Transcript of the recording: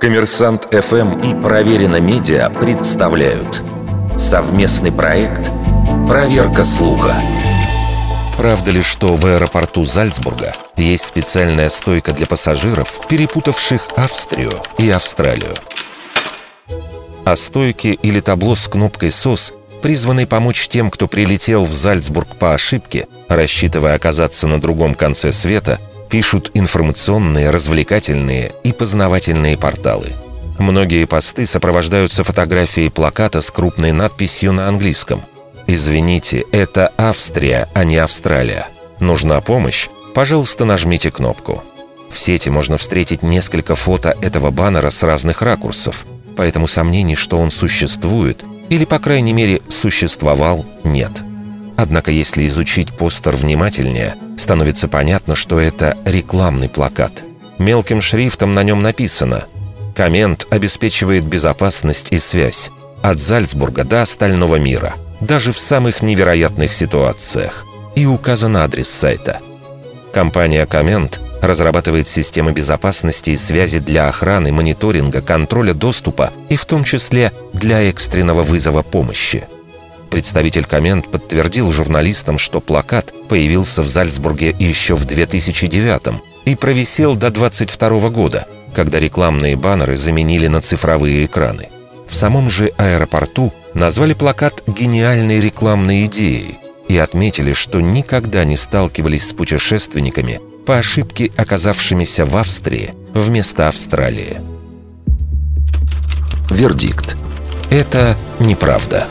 Коммерсант ФМ и Проверено Медиа представляют совместный проект «Проверка слуха». Правда ли, что в аэропорту Зальцбурга есть специальная стойка для пассажиров, перепутавших Австрию и Австралию? А стойки или табло с кнопкой «СОС» призваны помочь тем, кто прилетел в Зальцбург по ошибке, рассчитывая оказаться на другом конце света, пишут информационные, развлекательные и познавательные порталы. Многие посты сопровождаются фотографией плаката с крупной надписью на английском. «Извините, это Австрия, а не Австралия. Нужна помощь? Пожалуйста, нажмите кнопку». В сети можно встретить несколько фото этого баннера с разных ракурсов, поэтому сомнений, что он существует, или, по крайней мере, существовал, нет. Однако, если изучить постер внимательнее, становится понятно, что это рекламный плакат. Мелким шрифтом на нем написано «Коммент обеспечивает безопасность и связь от Зальцбурга до остального мира, даже в самых невероятных ситуациях». И указан адрес сайта. Компания «Коммент» разрабатывает системы безопасности и связи для охраны, мониторинга, контроля доступа и в том числе для экстренного вызова помощи – Представитель Коммент подтвердил журналистам, что плакат появился в Зальцбурге еще в 2009 и провисел до 22 года, когда рекламные баннеры заменили на цифровые экраны. В самом же аэропорту назвали плакат «гениальной рекламной идеей» и отметили, что никогда не сталкивались с путешественниками, по ошибке оказавшимися в Австрии вместо Австралии. Вердикт. Это неправда.